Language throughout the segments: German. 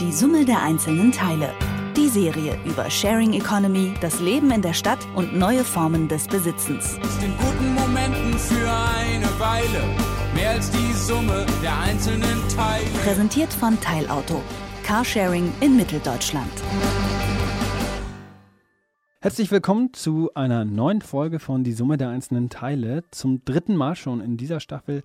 Die Summe der einzelnen Teile. Die Serie über Sharing Economy, das Leben in der Stadt und neue Formen des Besitzens. Ist in guten Momenten für eine Weile mehr als die Summe der einzelnen Teile. Präsentiert von Teilauto. Carsharing in Mitteldeutschland. Herzlich willkommen zu einer neuen Folge von Die Summe der einzelnen Teile. Zum dritten Mal schon in dieser Staffel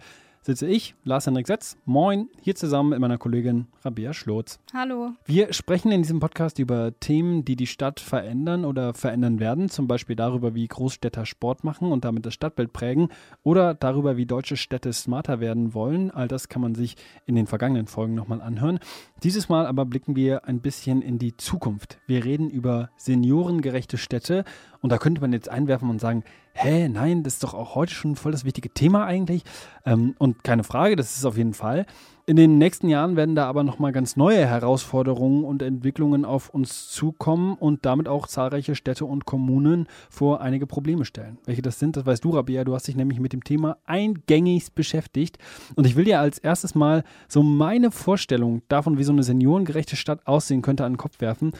sitze ich, Lars-Henrik Setz, moin, hier zusammen mit meiner Kollegin Rabea Schlotz. Hallo. Wir sprechen in diesem Podcast über Themen, die die Stadt verändern oder verändern werden, zum Beispiel darüber, wie Großstädter Sport machen und damit das Stadtbild prägen oder darüber, wie deutsche Städte smarter werden wollen. All das kann man sich in den vergangenen Folgen nochmal anhören. Dieses Mal aber blicken wir ein bisschen in die Zukunft. Wir reden über seniorengerechte Städte und da könnte man jetzt einwerfen und sagen, hä, nein, das ist doch auch heute schon voll das wichtige Thema eigentlich. Ähm, und keine Frage, das ist auf jeden Fall. In den nächsten Jahren werden da aber nochmal ganz neue Herausforderungen und Entwicklungen auf uns zukommen und damit auch zahlreiche Städte und Kommunen vor einige Probleme stellen. Welche das sind, das weißt du, Rabia. Du hast dich nämlich mit dem Thema eingängig beschäftigt. Und ich will dir als erstes mal so meine Vorstellung davon, wie so eine seniorengerechte Stadt aussehen könnte, an den Kopf werfen.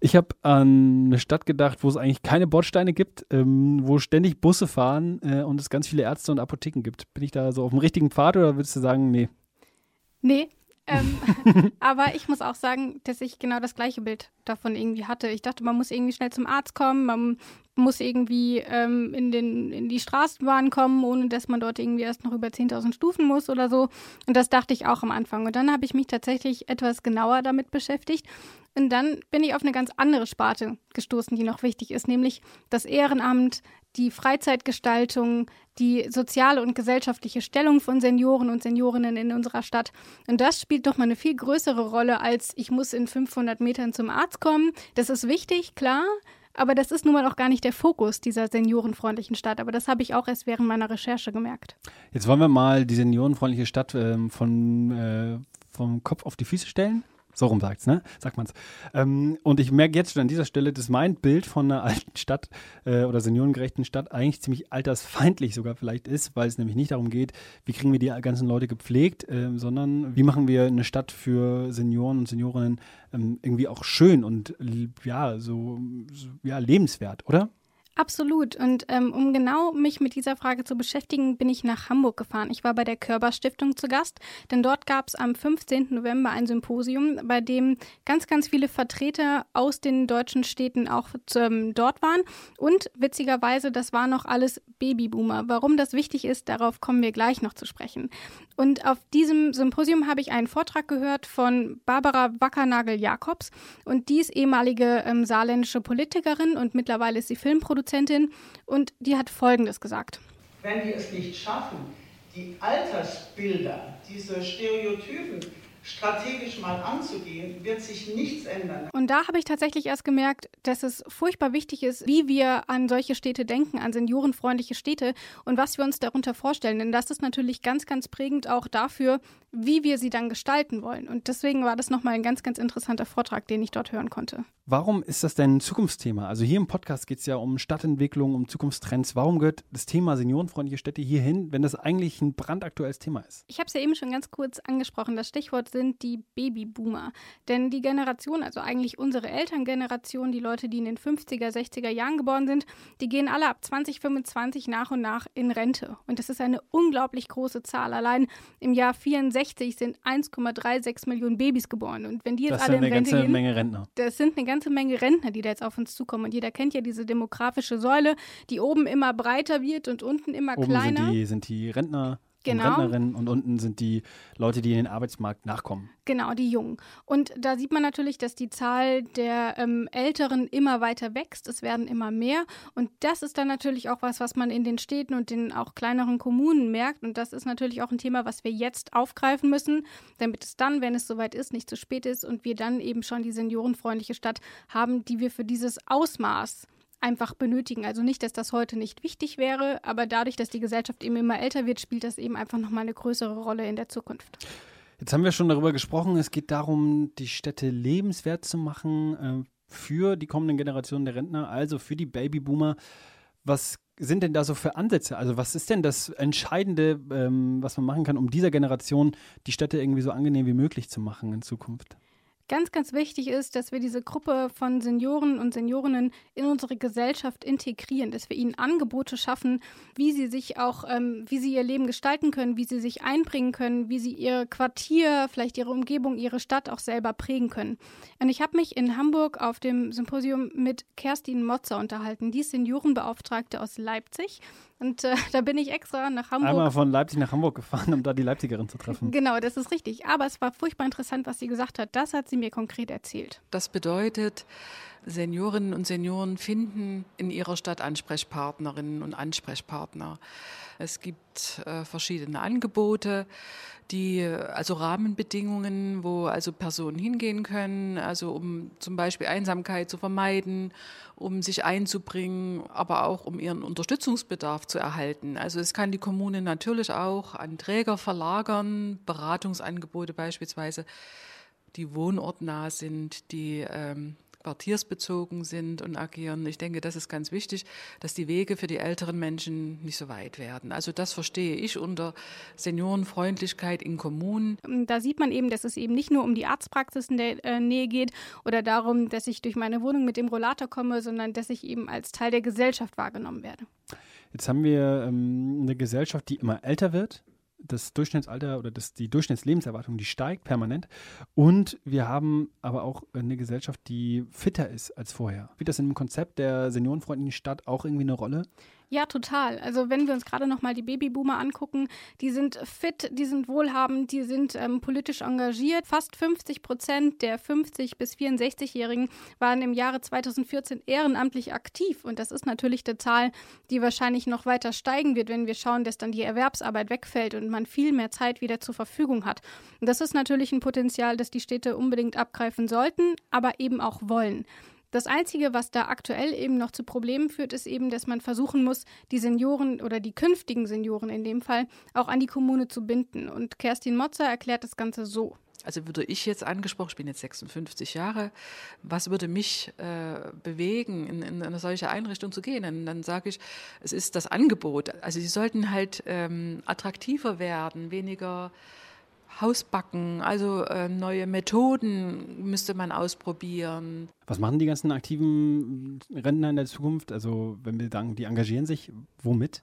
Ich habe an eine Stadt gedacht, wo es eigentlich keine Bordsteine gibt, ähm, wo ständig Busse fahren äh, und es ganz viele Ärzte und Apotheken gibt. Bin ich da so auf dem richtigen Pfad oder würdest du sagen, nee? Nee. Ähm, aber ich muss auch sagen, dass ich genau das gleiche Bild davon irgendwie hatte. Ich dachte, man muss irgendwie schnell zum Arzt kommen, man muss irgendwie ähm, in, den, in die Straßenbahn kommen, ohne dass man dort irgendwie erst noch über 10.000 Stufen muss oder so. Und das dachte ich auch am Anfang. Und dann habe ich mich tatsächlich etwas genauer damit beschäftigt. Und dann bin ich auf eine ganz andere Sparte gestoßen, die noch wichtig ist, nämlich das Ehrenamt, die Freizeitgestaltung, die soziale und gesellschaftliche Stellung von Senioren und Seniorinnen in unserer Stadt. Und das spielt doch mal eine viel größere Rolle als ich muss in 500 Metern zum Arzt kommen. Das ist wichtig, klar. Aber das ist nun mal auch gar nicht der Fokus dieser seniorenfreundlichen Stadt. Aber das habe ich auch erst während meiner Recherche gemerkt. Jetzt wollen wir mal die seniorenfreundliche Stadt ähm, von, äh, vom Kopf auf die Füße stellen. So rum sagt's, ne? Sagt man's. Ähm, und ich merke jetzt schon an dieser Stelle, dass mein Bild von einer alten Stadt äh, oder seniorengerechten Stadt eigentlich ziemlich altersfeindlich sogar vielleicht ist, weil es nämlich nicht darum geht, wie kriegen wir die ganzen Leute gepflegt, äh, sondern wie machen wir eine Stadt für Senioren und Seniorinnen ähm, irgendwie auch schön und ja, so, so ja, lebenswert, oder? Absolut. Und ähm, um genau mich mit dieser Frage zu beschäftigen, bin ich nach Hamburg gefahren. Ich war bei der Körber Stiftung zu Gast, denn dort gab es am 15. November ein Symposium, bei dem ganz, ganz viele Vertreter aus den deutschen Städten auch ähm, dort waren. Und witzigerweise, das war noch alles Babyboomer. Warum das wichtig ist, darauf kommen wir gleich noch zu sprechen. Und auf diesem Symposium habe ich einen Vortrag gehört von Barbara Wackernagel-Jakobs. Und die ist ehemalige ähm, saarländische Politikerin und mittlerweile ist sie Filmproduzentin Produzentin und die hat Folgendes gesagt. Wenn wir es nicht schaffen, die Altersbilder, diese Stereotypen strategisch mal anzugehen, wird sich nichts ändern. Und da habe ich tatsächlich erst gemerkt, dass es furchtbar wichtig ist, wie wir an solche Städte denken, an seniorenfreundliche Städte und was wir uns darunter vorstellen. Denn das ist natürlich ganz, ganz prägend auch dafür, wie wir sie dann gestalten wollen. Und deswegen war das nochmal ein ganz, ganz interessanter Vortrag, den ich dort hören konnte. Warum ist das denn ein Zukunftsthema? Also hier im Podcast geht es ja um Stadtentwicklung, um Zukunftstrends. Warum gehört das Thema seniorenfreundliche Städte hier hin, wenn das eigentlich ein brandaktuelles Thema ist? Ich habe es ja eben schon ganz kurz angesprochen. Das Stichwort sind die Babyboomer. Denn die Generation, also eigentlich unsere Elterngeneration, die Leute, die in den 50er, 60er Jahren geboren sind, die gehen alle ab 2025 nach und nach in Rente. Und das ist eine unglaublich große Zahl. Allein im Jahr 64 sind 1,36 Millionen Babys geboren. Und wenn die jetzt das alle in Rente gehen, gehen, Menge Rentner. das sind eine ganze Menge Rentner, die da jetzt auf uns zukommen. Und jeder kennt ja diese demografische Säule, die oben immer breiter wird und unten immer Oben kleiner. sind die, sind die Rentner Genau. und Rentnerinnen und unten sind die Leute, die in den Arbeitsmarkt nachkommen. Genau, die Jungen. Und da sieht man natürlich, dass die Zahl der ähm, Älteren immer weiter wächst. Es werden immer mehr. Und das ist dann natürlich auch was, was man in den Städten und den auch kleineren Kommunen merkt. Und das ist natürlich auch ein Thema, was wir jetzt aufgreifen müssen, damit es dann, wenn es soweit ist, nicht zu spät ist und wir dann eben schon die seniorenfreundliche Stadt haben, die wir für dieses Ausmaß einfach benötigen. Also nicht, dass das heute nicht wichtig wäre, aber dadurch, dass die Gesellschaft eben immer älter wird, spielt das eben einfach nochmal eine größere Rolle in der Zukunft. Jetzt haben wir schon darüber gesprochen, es geht darum, die Städte lebenswert zu machen äh, für die kommenden Generationen der Rentner, also für die Babyboomer. Was sind denn da so für Ansätze? Also was ist denn das Entscheidende, ähm, was man machen kann, um dieser Generation die Städte irgendwie so angenehm wie möglich zu machen in Zukunft? Ganz, ganz wichtig ist, dass wir diese Gruppe von Senioren und Seniorinnen in unsere Gesellschaft integrieren, dass wir ihnen Angebote schaffen, wie sie sich auch, ähm, wie sie ihr Leben gestalten können, wie sie sich einbringen können, wie sie ihr Quartier, vielleicht ihre Umgebung, ihre Stadt auch selber prägen können. Und ich habe mich in Hamburg auf dem Symposium mit Kerstin Motzer unterhalten. Die ist Seniorenbeauftragte aus Leipzig. Und äh, da bin ich extra nach Hamburg. Einmal von Leipzig nach Hamburg gefahren, um da die Leipzigerin zu treffen. Genau, das ist richtig. Aber es war furchtbar interessant, was sie gesagt hat. Das hat sie mir konkret erzählt. Das bedeutet, Seniorinnen und Senioren finden in ihrer Stadt Ansprechpartnerinnen und Ansprechpartner. Es gibt äh, verschiedene Angebote, die also Rahmenbedingungen, wo also Personen hingehen können, also um zum Beispiel Einsamkeit zu vermeiden, um sich einzubringen, aber auch um ihren Unterstützungsbedarf zu erhalten. Also es kann die Kommune natürlich auch an Träger verlagern, Beratungsangebote beispielsweise, die wohnortnah sind, die ähm, quartiersbezogen sind und agieren. Ich denke, das ist ganz wichtig, dass die Wege für die älteren Menschen nicht so weit werden. Also das verstehe ich unter Seniorenfreundlichkeit in Kommunen. Da sieht man eben, dass es eben nicht nur um die Arztpraxis in der äh, Nähe geht oder darum, dass ich durch meine Wohnung mit dem Rollator komme, sondern dass ich eben als Teil der Gesellschaft wahrgenommen werde. Jetzt haben wir ähm, eine Gesellschaft, die immer älter wird das Durchschnittsalter oder das, die Durchschnittslebenserwartung, die steigt permanent. Und wir haben aber auch eine Gesellschaft, die fitter ist als vorher. Spielt das in dem Konzept der seniorenfreundlichen Stadt auch irgendwie eine Rolle? Ja, total. Also wenn wir uns gerade noch mal die Babyboomer angucken, die sind fit, die sind wohlhabend, die sind ähm, politisch engagiert. Fast 50 Prozent der 50 bis 64-Jährigen waren im Jahre 2014 ehrenamtlich aktiv. Und das ist natürlich eine Zahl, die wahrscheinlich noch weiter steigen wird, wenn wir schauen, dass dann die Erwerbsarbeit wegfällt und man viel mehr Zeit wieder zur Verfügung hat. Und das ist natürlich ein Potenzial, das die Städte unbedingt abgreifen sollten, aber eben auch wollen. Das Einzige, was da aktuell eben noch zu Problemen führt, ist eben, dass man versuchen muss, die Senioren oder die künftigen Senioren in dem Fall auch an die Kommune zu binden. Und Kerstin Motzer erklärt das Ganze so. Also würde ich jetzt angesprochen, ich bin jetzt 56 Jahre, was würde mich äh, bewegen, in, in, eine solche Einrichtung zu gehen? Und dann sage ich, es ist das Angebot. Also sie sollten halt ähm, attraktiver werden, weniger Hausbacken, also äh, neue Methoden müsste man ausprobieren. Was machen die ganzen aktiven Rentner in der Zukunft? Also wenn wir sagen, die engagieren sich, womit?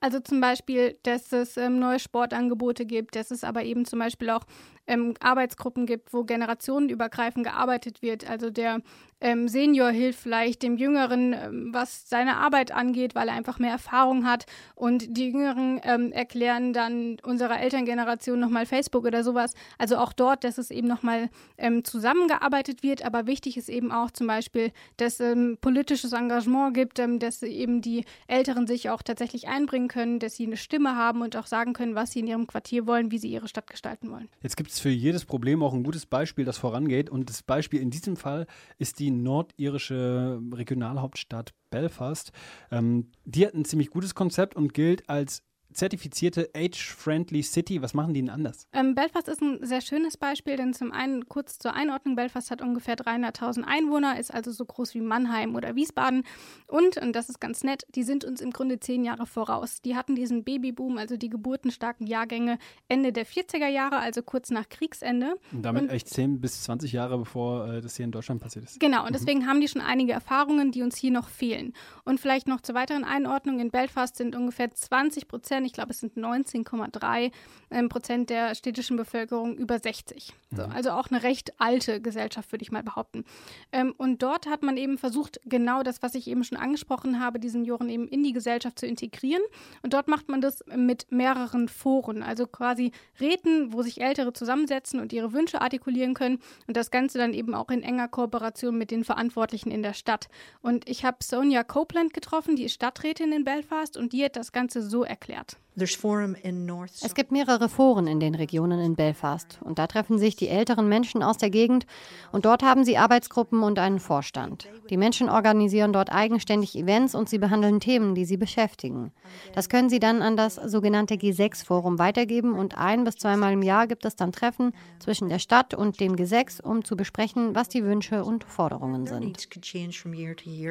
Also zum Beispiel, dass es ähm, neue Sportangebote gibt, dass es aber eben zum Beispiel auch ähm, Arbeitsgruppen gibt, wo generationenübergreifend gearbeitet wird. Also der ähm, Senior hilft vielleicht dem Jüngeren, ähm, was seine Arbeit angeht, weil er einfach mehr Erfahrung hat. Und die Jüngeren ähm, erklären dann unserer Elterngeneration nochmal Facebook oder sowas. Also auch dort, dass es eben nochmal ähm, zusammengearbeitet wird. Aber wichtig ist eben auch zum Beispiel, dass ähm, politisches Engagement gibt, dass eben die Älteren sich auch tatsächlich einbringen können, dass sie eine Stimme haben und auch sagen können, was sie in ihrem Quartier wollen, wie sie ihre Stadt gestalten wollen. Jetzt gibt es für jedes Problem auch ein gutes Beispiel, das vorangeht. Und das Beispiel in diesem Fall ist die nordirische Regionalhauptstadt Belfast. Ähm, die hat ein ziemlich gutes Konzept und gilt als zertifizierte Age-Friendly City. Was machen die denn anders? Ähm, Belfast ist ein sehr schönes Beispiel, denn zum einen kurz zur Einordnung, Belfast hat ungefähr 300.000 Einwohner, ist also so groß wie Mannheim oder Wiesbaden und, und das ist ganz nett, die sind uns im Grunde zehn Jahre voraus. Die hatten diesen Babyboom, also die geburtenstarken Jahrgänge Ende der 40er Jahre, also kurz nach Kriegsende. Und damit und, echt 10 bis 20 Jahre, bevor äh, das hier in Deutschland passiert ist. Genau, und mhm. deswegen haben die schon einige Erfahrungen, die uns hier noch fehlen. Und vielleicht noch zur weiteren Einordnung, in Belfast sind ungefähr 20 Prozent Prozent, ich glaube es sind 19,3 ähm, Prozent der städtischen Bevölkerung über 60. So, mhm. also auch eine recht alte Gesellschaft, würde ich mal behaupten. Ähm, und dort hat man eben versucht, genau das, was ich eben schon angesprochen habe, die Senioren eben in die Gesellschaft zu integrieren. Und dort macht man das mit mehreren Foren, also quasi Räten, wo sich Ältere zusammensetzen und ihre Wünsche artikulieren können. Und das Ganze dann eben auch in enger Kooperation mit den Verantwortlichen in der Stadt. Und ich habe Sonja Copeland getroffen, die ist Stadträtin in Belfast und die hat das Ganze so erklärt. Es gibt mehrere Foren in den Regionen in Belfast und da treffen sich die älteren Menschen aus der Gegend und dort haben sie Arbeitsgruppen und einen Vorstand. Die Menschen organisieren dort eigenständig Events und sie behandeln Themen, die sie beschäftigen. Das können sie dann an das sogenannte G6-Forum weitergeben und ein bis zweimal im Jahr gibt es dann Treffen zwischen der Stadt und dem G6, um zu besprechen, was die Wünsche und Forderungen sind.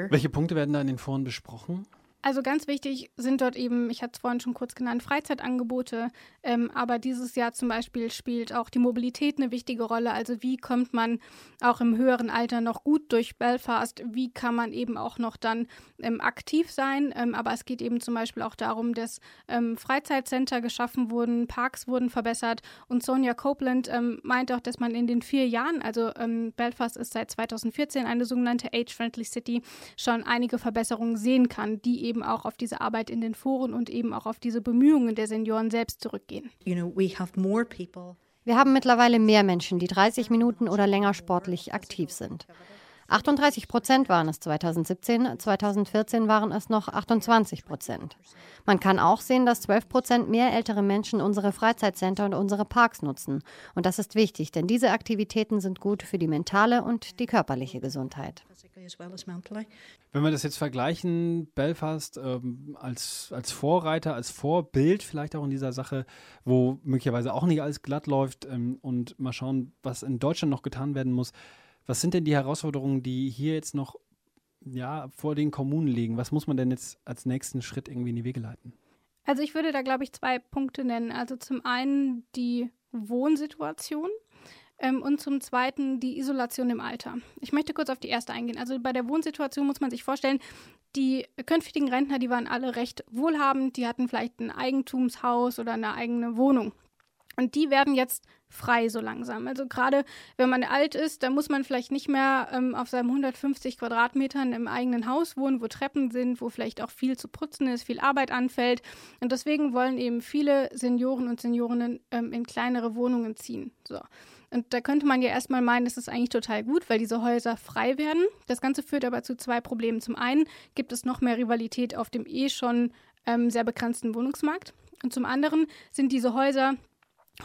Welche Punkte werden da in den Foren besprochen? Also ganz wichtig sind dort eben, ich hatte es vorhin schon kurz genannt, Freizeitangebote. Ähm, aber dieses Jahr zum Beispiel spielt auch die Mobilität eine wichtige Rolle. Also wie kommt man auch im höheren Alter noch gut durch Belfast? Wie kann man eben auch noch dann ähm, aktiv sein? Ähm, aber es geht eben zum Beispiel auch darum, dass ähm, Freizeitcenter geschaffen wurden, Parks wurden verbessert. Und Sonja Copeland ähm, meint auch, dass man in den vier Jahren, also ähm, Belfast ist seit 2014 eine sogenannte Age-Friendly City, schon einige Verbesserungen sehen kann, die eben auch auf diese Arbeit in den Foren und eben auch auf diese Bemühungen der Senioren selbst zurückgehen. You know, we have more people. Wir haben mittlerweile mehr Menschen, die 30 Minuten oder länger sportlich aktiv sind. 38 Prozent waren es 2017, 2014 waren es noch 28 Prozent. Man kann auch sehen, dass 12 Prozent mehr ältere Menschen unsere Freizeitcenter und unsere Parks nutzen. Und das ist wichtig, denn diese Aktivitäten sind gut für die mentale und die körperliche Gesundheit. Wenn wir das jetzt vergleichen, Belfast ähm, als, als Vorreiter, als Vorbild vielleicht auch in dieser Sache, wo möglicherweise auch nicht alles glatt läuft ähm, und mal schauen, was in Deutschland noch getan werden muss. Was sind denn die Herausforderungen, die hier jetzt noch ja, vor den Kommunen liegen? Was muss man denn jetzt als nächsten Schritt irgendwie in die Wege leiten? Also ich würde da, glaube ich, zwei Punkte nennen. Also zum einen die Wohnsituation. Ähm, und zum Zweiten die Isolation im Alter. Ich möchte kurz auf die erste eingehen. Also bei der Wohnsituation muss man sich vorstellen, die künftigen Rentner, die waren alle recht wohlhabend, die hatten vielleicht ein Eigentumshaus oder eine eigene Wohnung. Und die werden jetzt frei so langsam. Also gerade wenn man alt ist, dann muss man vielleicht nicht mehr ähm, auf seinem 150 Quadratmetern im eigenen Haus wohnen, wo Treppen sind, wo vielleicht auch viel zu putzen ist, viel Arbeit anfällt. Und deswegen wollen eben viele Senioren und Seniorinnen ähm, in kleinere Wohnungen ziehen. So. Und da könnte man ja erstmal meinen, das ist eigentlich total gut, weil diese Häuser frei werden. Das Ganze führt aber zu zwei Problemen. Zum einen gibt es noch mehr Rivalität auf dem eh schon ähm, sehr begrenzten Wohnungsmarkt. Und zum anderen sind diese Häuser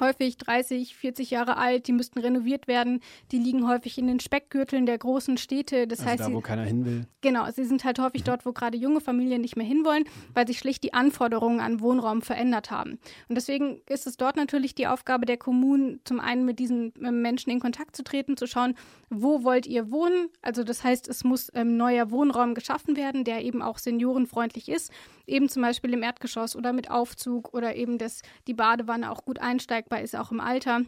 häufig 30, 40 Jahre alt, die müssten renoviert werden. Die liegen häufig in den Speckgürteln der großen Städte. Das also heißt, da, wo sie, keiner hin will. Genau, sie sind halt häufig mhm. dort, wo gerade junge Familien nicht mehr hinwollen, weil sich schlicht die Anforderungen an Wohnraum verändert haben. Und deswegen ist es dort natürlich die Aufgabe der Kommunen, zum einen mit diesen ähm, Menschen in Kontakt zu treten, zu schauen, wo wollt ihr wohnen? Also das heißt, es muss ähm, neuer Wohnraum geschaffen werden, der eben auch seniorenfreundlich ist, eben zum Beispiel im Erdgeschoss oder mit Aufzug oder eben, dass die Badewanne auch gut einsteigbar ist, auch im Alter.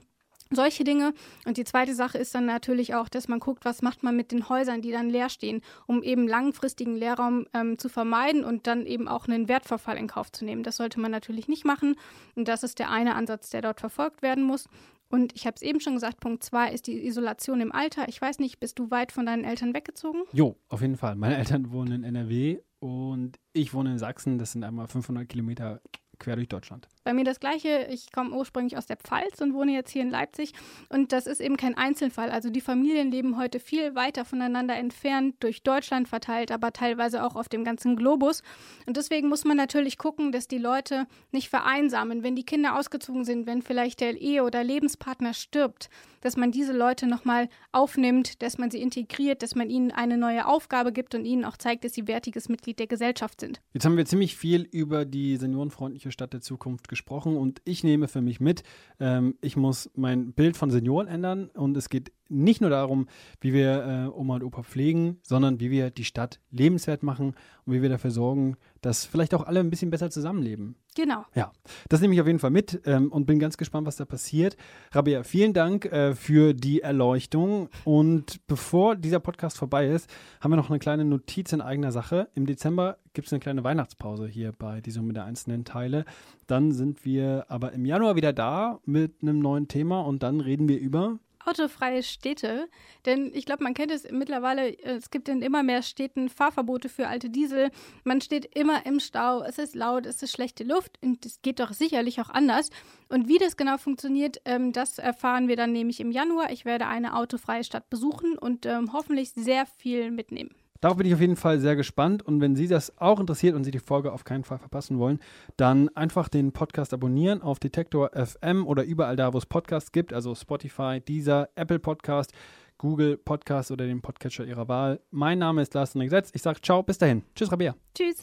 Solche Dinge. Und die zweite Sache ist dann natürlich auch, dass man guckt, was macht man mit den Häusern, die dann leer stehen, um eben langfristigen Leerraum ähm, zu vermeiden und dann eben auch einen Wertverfall in Kauf zu nehmen. Das sollte man natürlich nicht machen. Und das ist der eine Ansatz, der dort verfolgt werden muss. Und ich habe es eben schon gesagt, Punkt zwei ist die Isolation im Alter. Ich weiß nicht, bist du weit von deinen Eltern weggezogen? Jo, auf jeden Fall. Meine Eltern wohnen in NRW und ich wohne in Sachsen. Das sind einmal 500 Kilometer quer durch Deutschland. Bei mir das Gleiche. Ich komme ursprünglich aus der Pfalz und wohne jetzt hier in Leipzig. Und das ist eben kein Einzelfall. Also die Familien leben heute viel weiter voneinander entfernt, durch Deutschland verteilt, aber teilweise auch auf dem ganzen Globus. Und deswegen muss man natürlich gucken, dass die Leute nicht vereinsamen, wenn die Kinder ausgezogen sind, wenn vielleicht der Ehe- oder Lebenspartner stirbt, dass man diese Leute nochmal aufnimmt, dass man sie integriert, dass man ihnen eine neue Aufgabe gibt und ihnen auch zeigt, dass sie wertiges Mitglied der Gesellschaft sind. Jetzt haben wir ziemlich viel über die seniorenfreundliche Stadt der Zukunft gesprochen gesprochen und ich nehme für mich mit, ähm, ich muss mein Bild von Senioren ändern und es geht nicht nur darum, wie wir äh, Oma und Opa pflegen, sondern wie wir die Stadt lebenswert machen und wie wir dafür sorgen, dass vielleicht auch alle ein bisschen besser zusammenleben. Genau. Ja, das nehme ich auf jeden Fall mit ähm, und bin ganz gespannt, was da passiert. Rabia, vielen Dank äh, für die Erleuchtung. Und bevor dieser Podcast vorbei ist, haben wir noch eine kleine Notiz in eigener Sache. Im Dezember gibt es eine kleine Weihnachtspause hier bei die Summe der einzelnen Teile. Dann sind wir aber im Januar wieder da mit einem neuen Thema und dann reden wir über autofreie Städte. Denn ich glaube, man kennt es mittlerweile, es gibt in immer mehr Städten Fahrverbote für alte Diesel. Man steht immer im Stau, es ist laut, es ist schlechte Luft und es geht doch sicherlich auch anders. Und wie das genau funktioniert, ähm, das erfahren wir dann nämlich im Januar. Ich werde eine autofreie Stadt besuchen und ähm, hoffentlich sehr viel mitnehmen. Darauf bin ich auf jeden Fall sehr gespannt. Und wenn Sie das auch interessiert und Sie die Folge auf keinen Fall verpassen wollen, dann einfach den Podcast abonnieren auf Detektor FM oder überall da, wo es Podcasts gibt, also Spotify, Deezer, Apple Podcast, Google Podcast oder den Podcatcher Ihrer Wahl. Mein Name ist Lars Setz. Ich sage ciao, bis dahin. Tschüss, Rabea. Tschüss.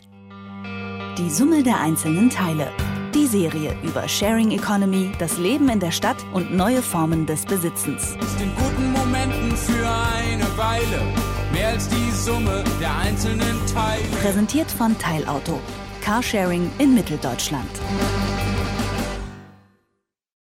Die Summe der einzelnen Teile. Die Serie über Sharing Economy, das Leben in der Stadt und neue Formen des Besitzens. Ist in guten Momenten für eine Weile mehr als die Summe der einzelnen Teile. Präsentiert von Teilauto. Carsharing in Mitteldeutschland.